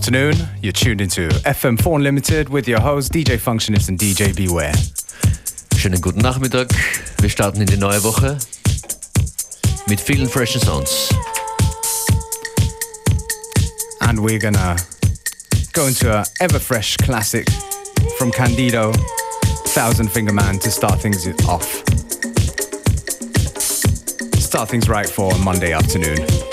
Good afternoon. You're tuned into FM4 Unlimited with your host DJ Functionist and DJ Beware. Schönen guten Nachmittag. Wir starten in die neue Woche mit vielen freshen Sounds. And we're gonna go into a ever fresh classic from Candido, Thousand Finger Man to start things off. Start things right for Monday afternoon.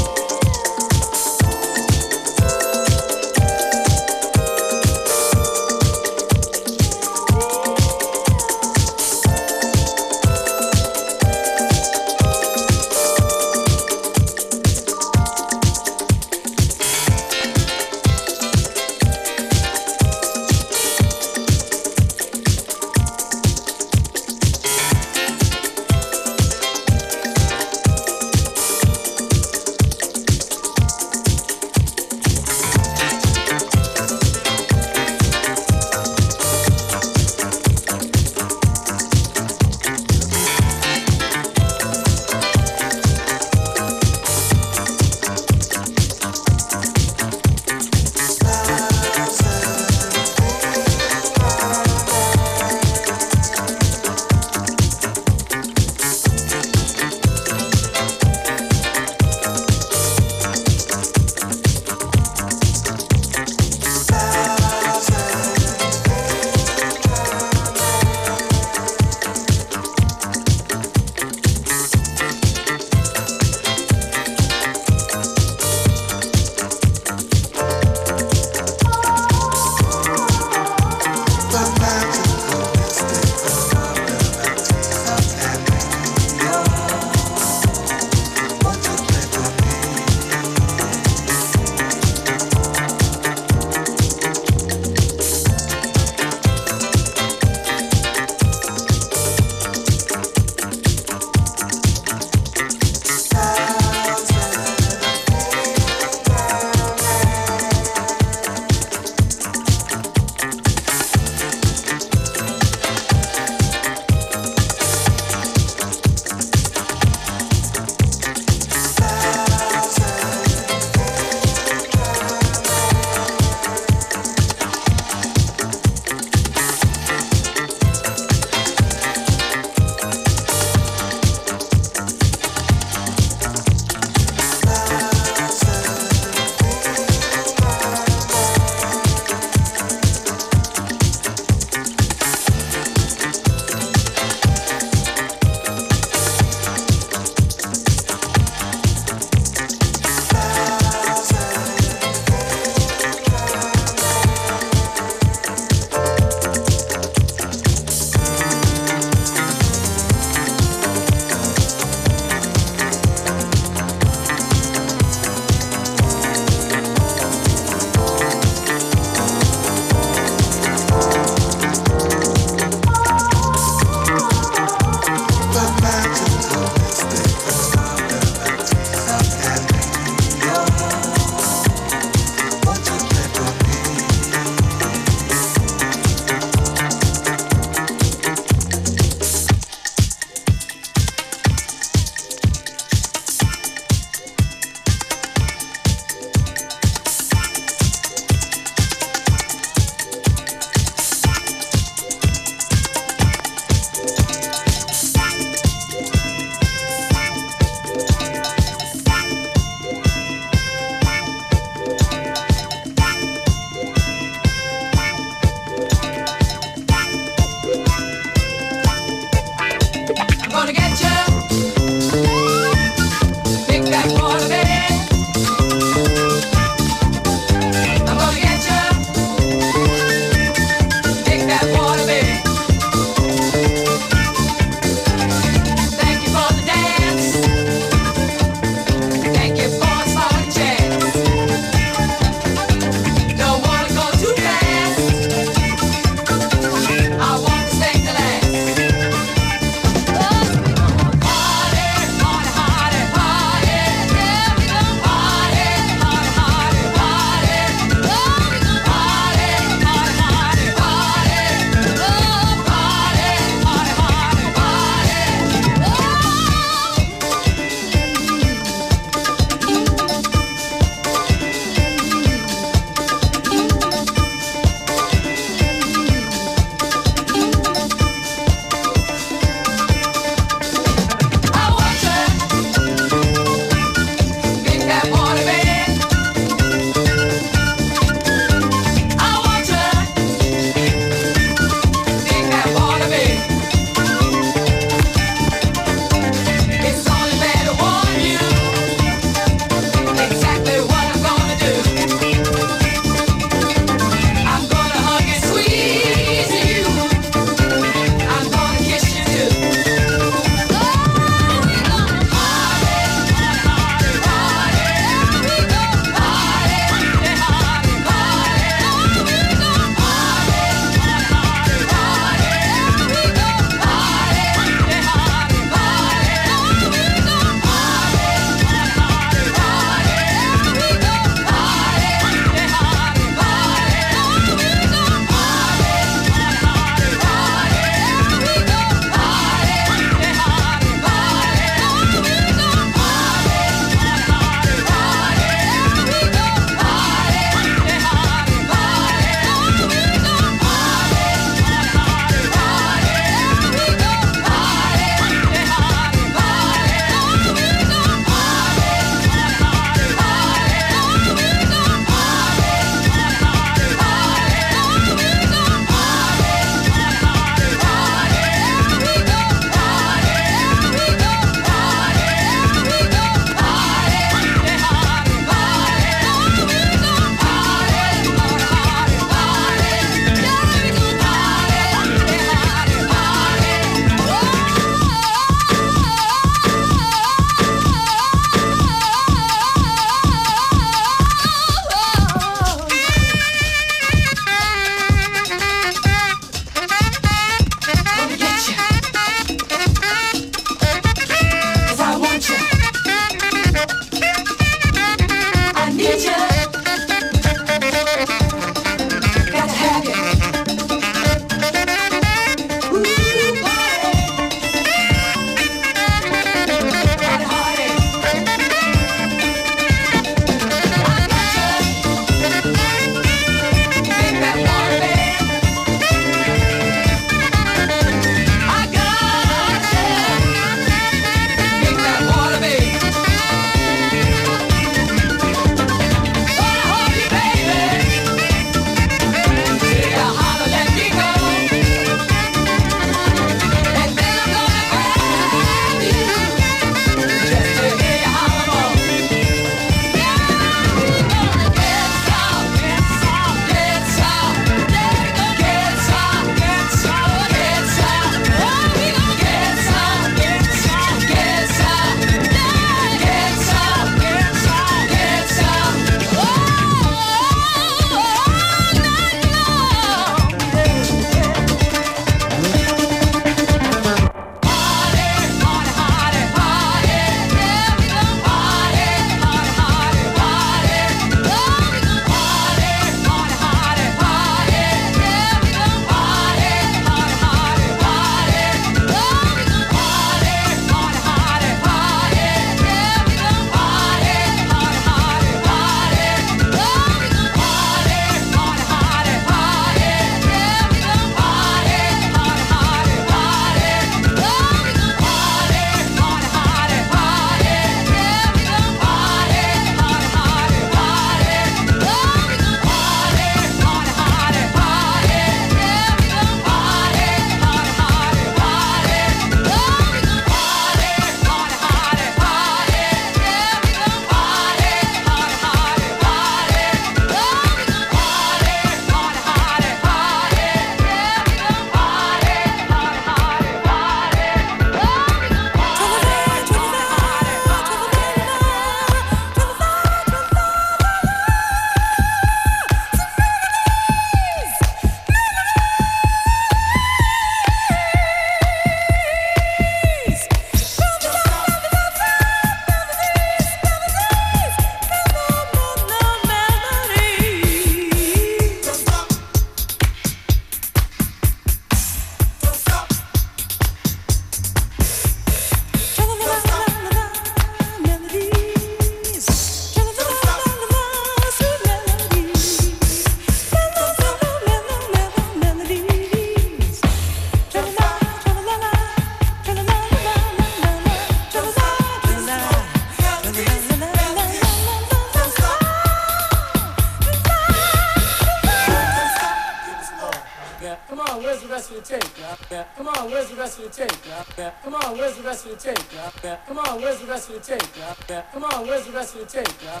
Yeah. Come on, where's the rest of the tape? Yeah.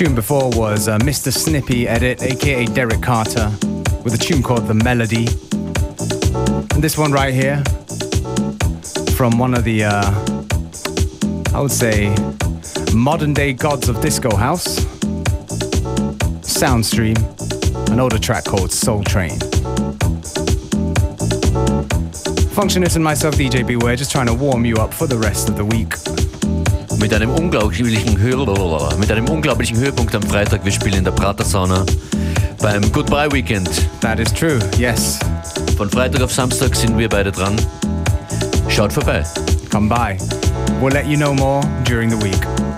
Tune before was a Mr. Snippy edit, aka Derek Carter, with a tune called The Melody. And this one right here, from one of the, uh, I would say, modern day gods of disco house, Soundstream, an older track called Soul Train. Functionist and myself, DJ Beware, just trying to warm you up for the rest of the week. Mit einem unglaublichen mit einem unglaublichen Höhepunkt am Freitag. Wir spielen in der Prater Sauna beim Goodbye Weekend. That is true, yes. Von Freitag auf Samstag sind wir beide dran. Schaut vorbei. Come by. We'll let you know more during the week.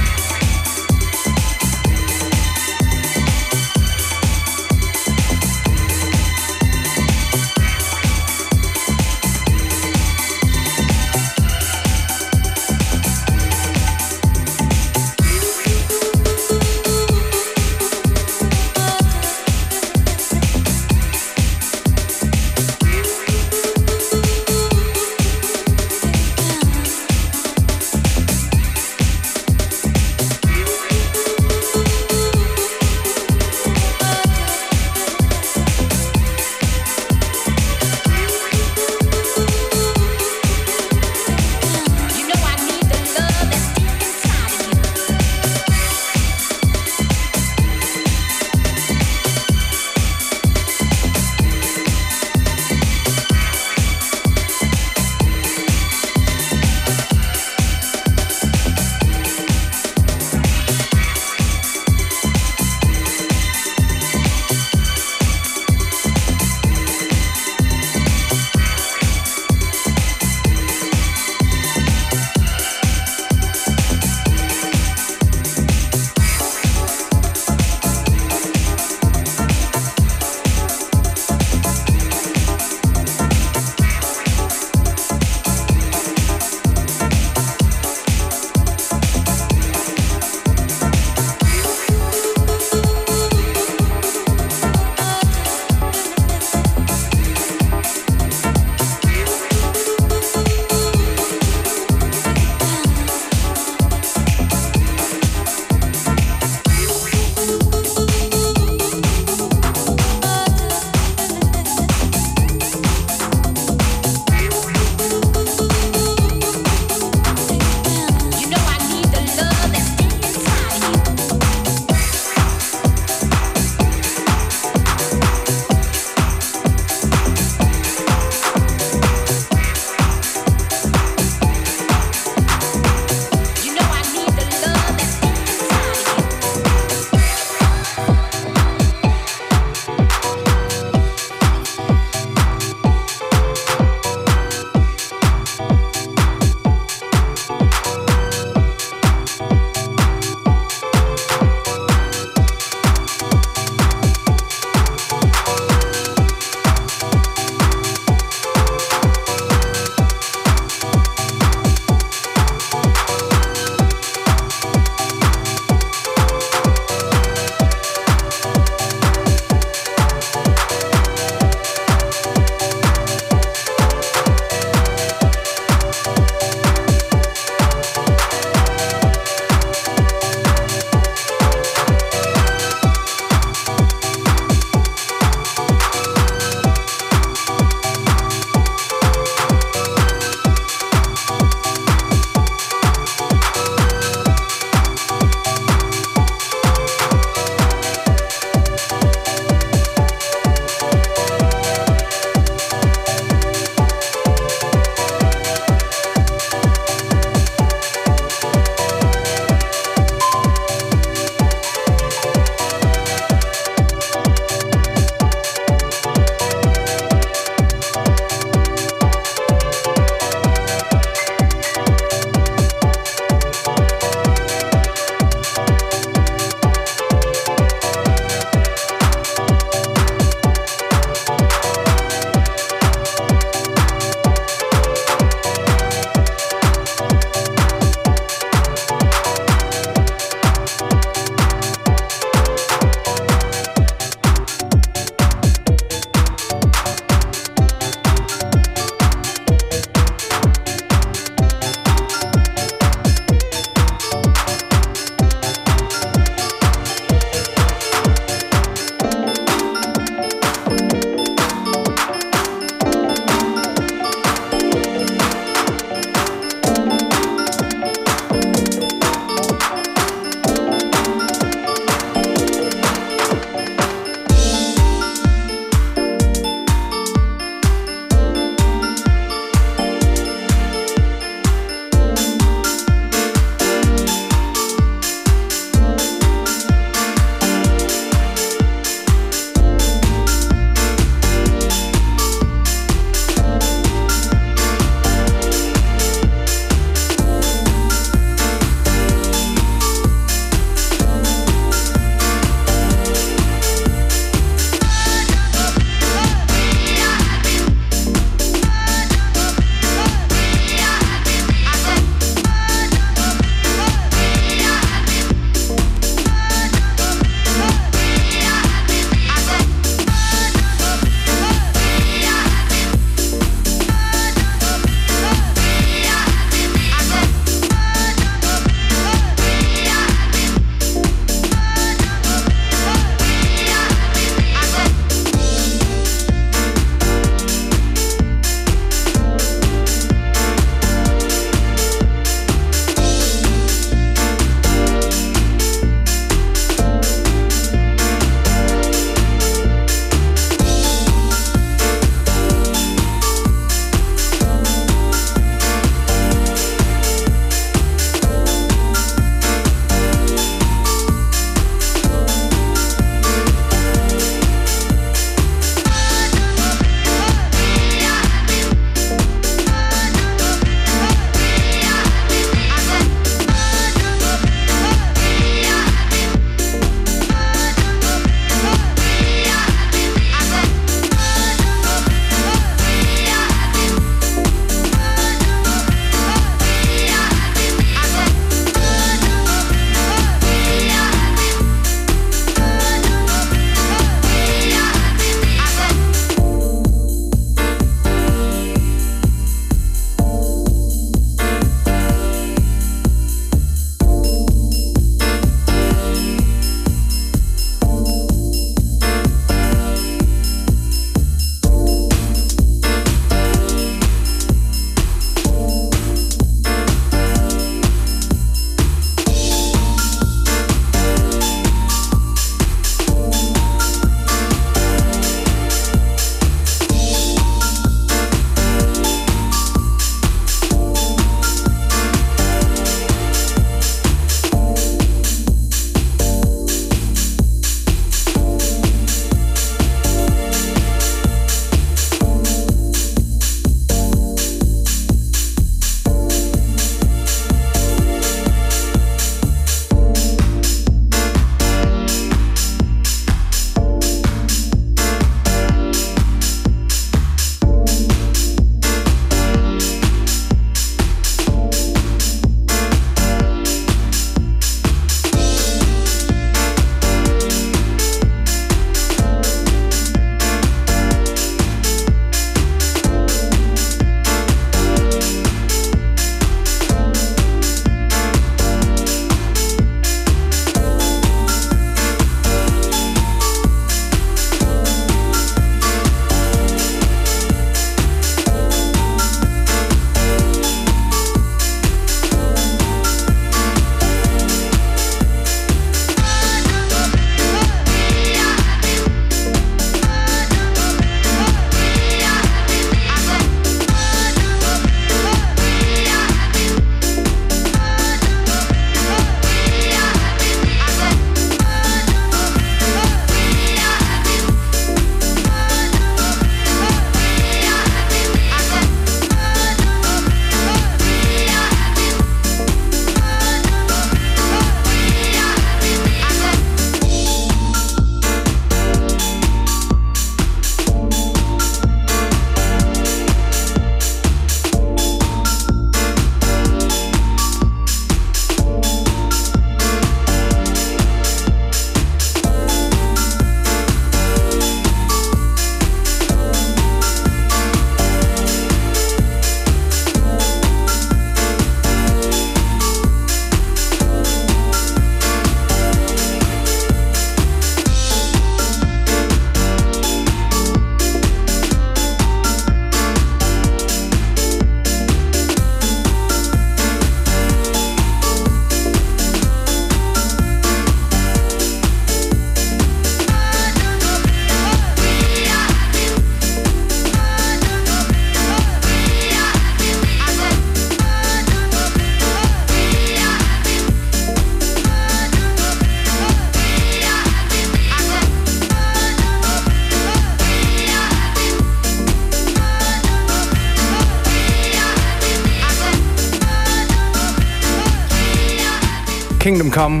Come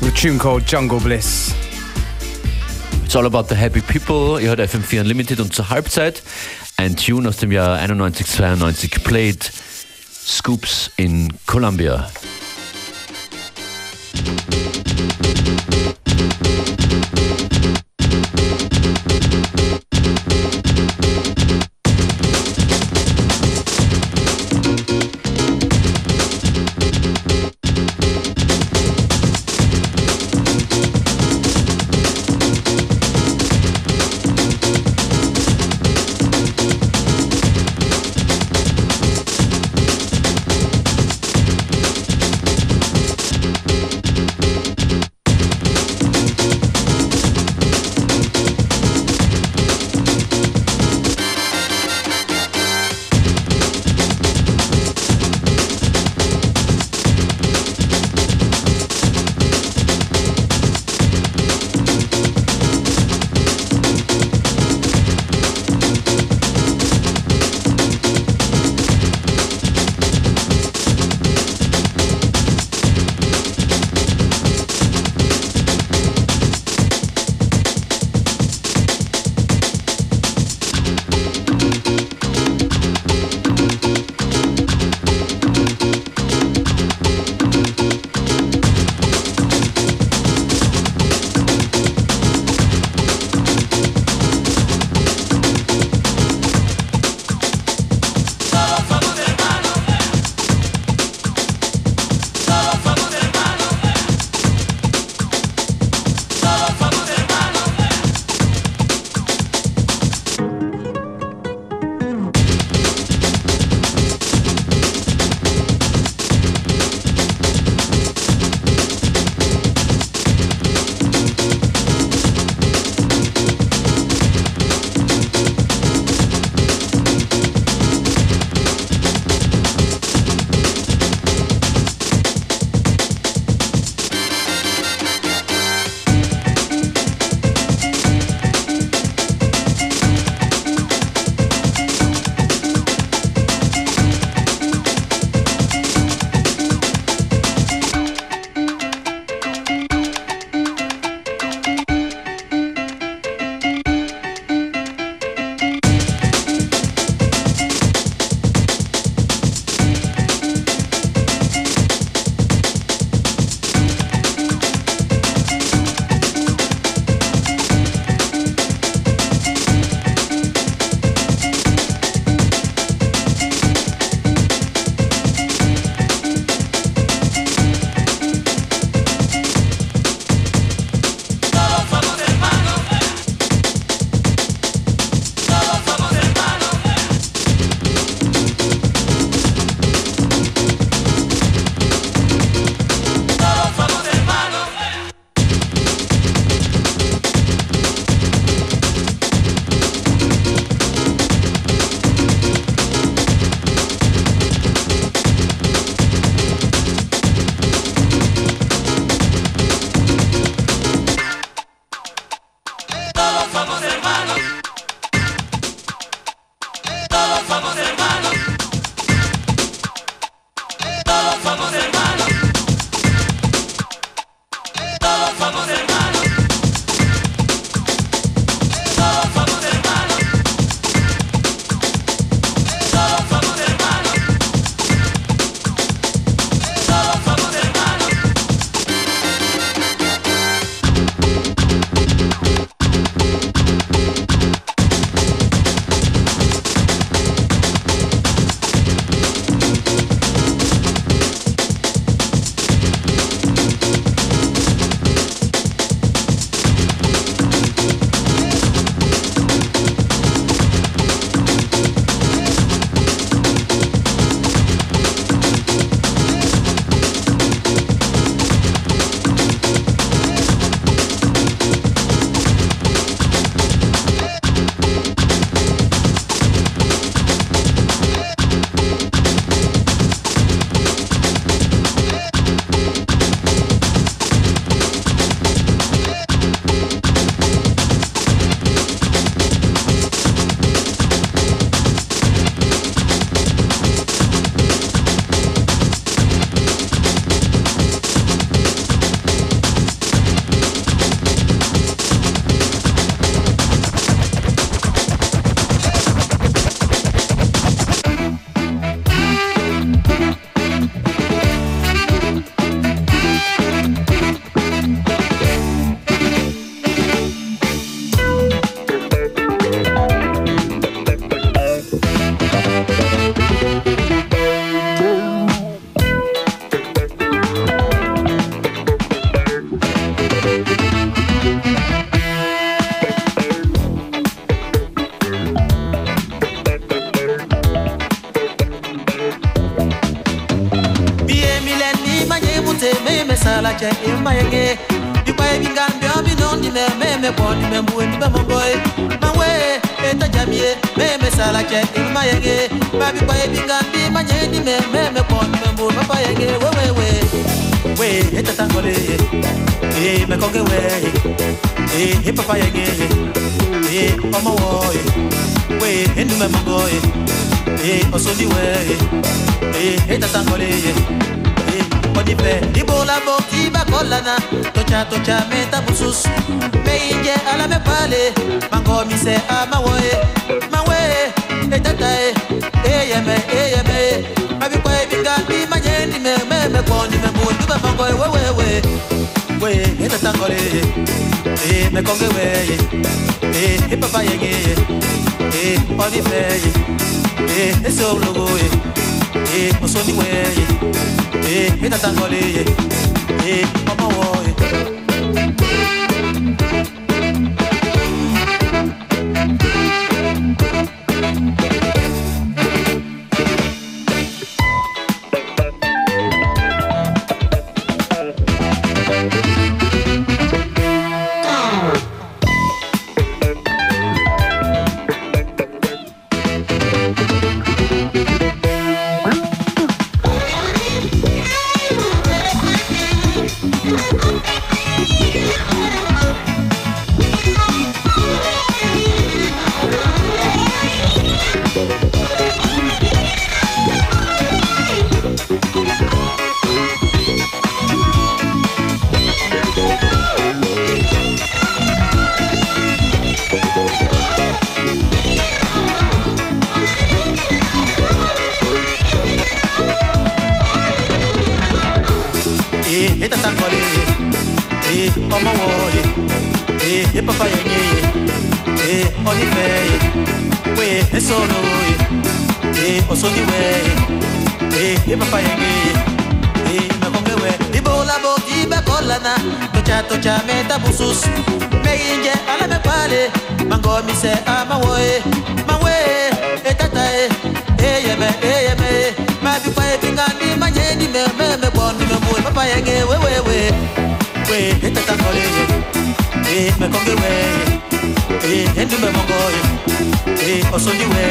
with a tune called Jungle Bliss. It's all about the happy people. Ihr hört FM4 Unlimited und zur Halbzeit ein Tune aus dem Jahr 91, 92 played Scoops in Columbia. Che in mayenge babi kwa e bingandi manyeni me me me poni me mbue papa yenge. We we we. We eta tangole e me konge we e e papa yenge e omo wo we endu me mongoe e osodi we e eta tangole e onipe ibola bo iba kolana tocha tocha meta busus me inje ala me pale. Mango mi se ama woe mawe e tata e e yeme e yeme abi kwa bi gandi manyeni me me me koni me mu tuba mango e we we e tata ngole e konge we e e yenge e onipe e osoni we e e tata ngole e ọmọ wo e. Yeah! esolo eh, eh osoni we eh e papa yenge eh, eh mekonge we ibola bo ibe kolana tocha tocha, meta busus. Meyinje ala me pale mango mi se amawo eh mawe etata eh eyeme eyeme. Mabikwa ebinga ndi manyeni me me me bon me mwe papa yenge, we we we we, etata kole eh mekonge we eh, eh endume mongo eh. Osondi we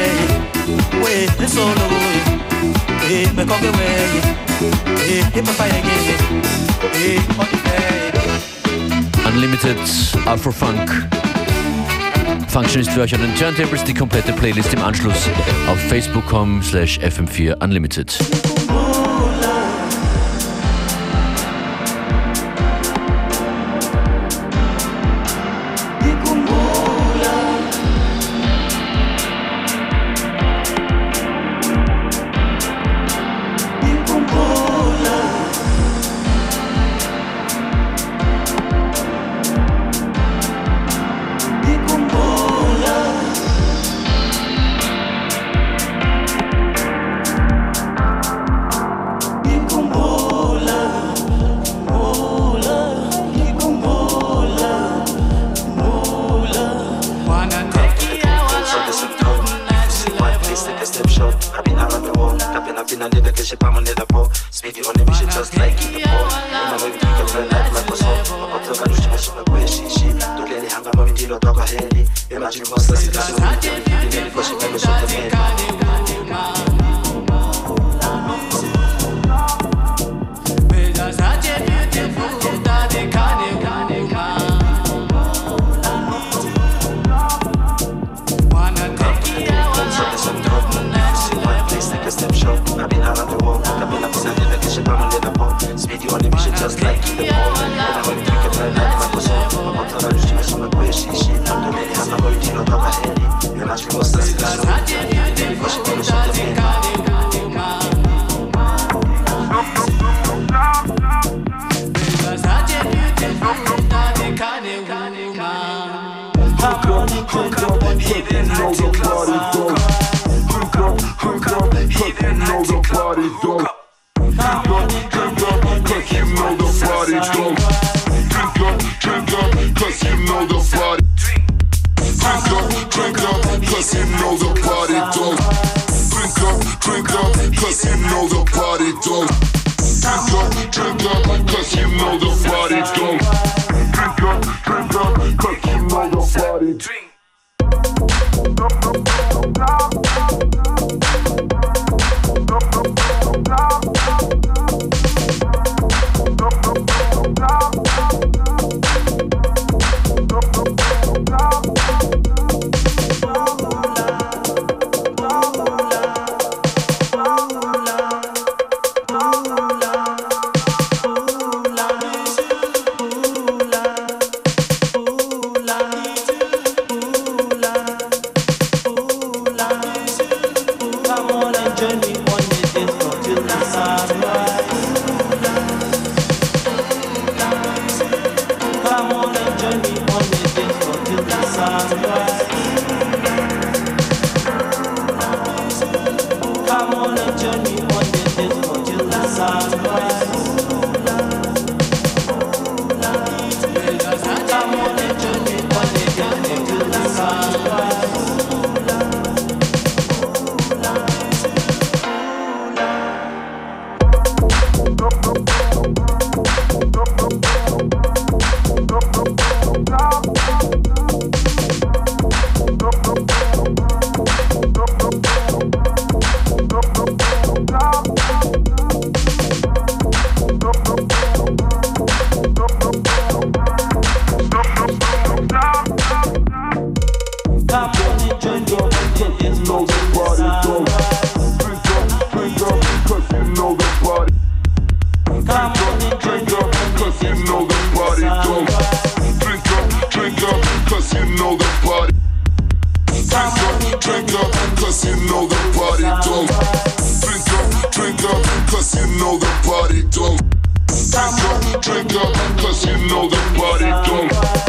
we nsolo eh. Mekoge we eh. Ipapa yege eh. Odile Unlimited Afrofunk Functionist für euch an den Turntables, die komplette Playlist im Anschluss auf facebook.com slash fm4unlimited. Drink up, drink up, cause you know your body. Drink. Drink up, drink up, cause you know the body. Drink up, drink up, cause you know the body don't. Drink up, drink up, cause you know the body don't. Drink up, drink up, you know the party don't.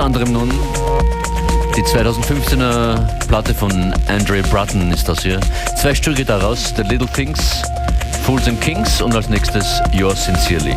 Anderem nun. Die 2015er Platte von Andre Bratton ist das hier. Zwei Stücke daraus, The Little Things, Fools and Kings und als nächstes Yours Sincerely.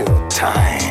your time.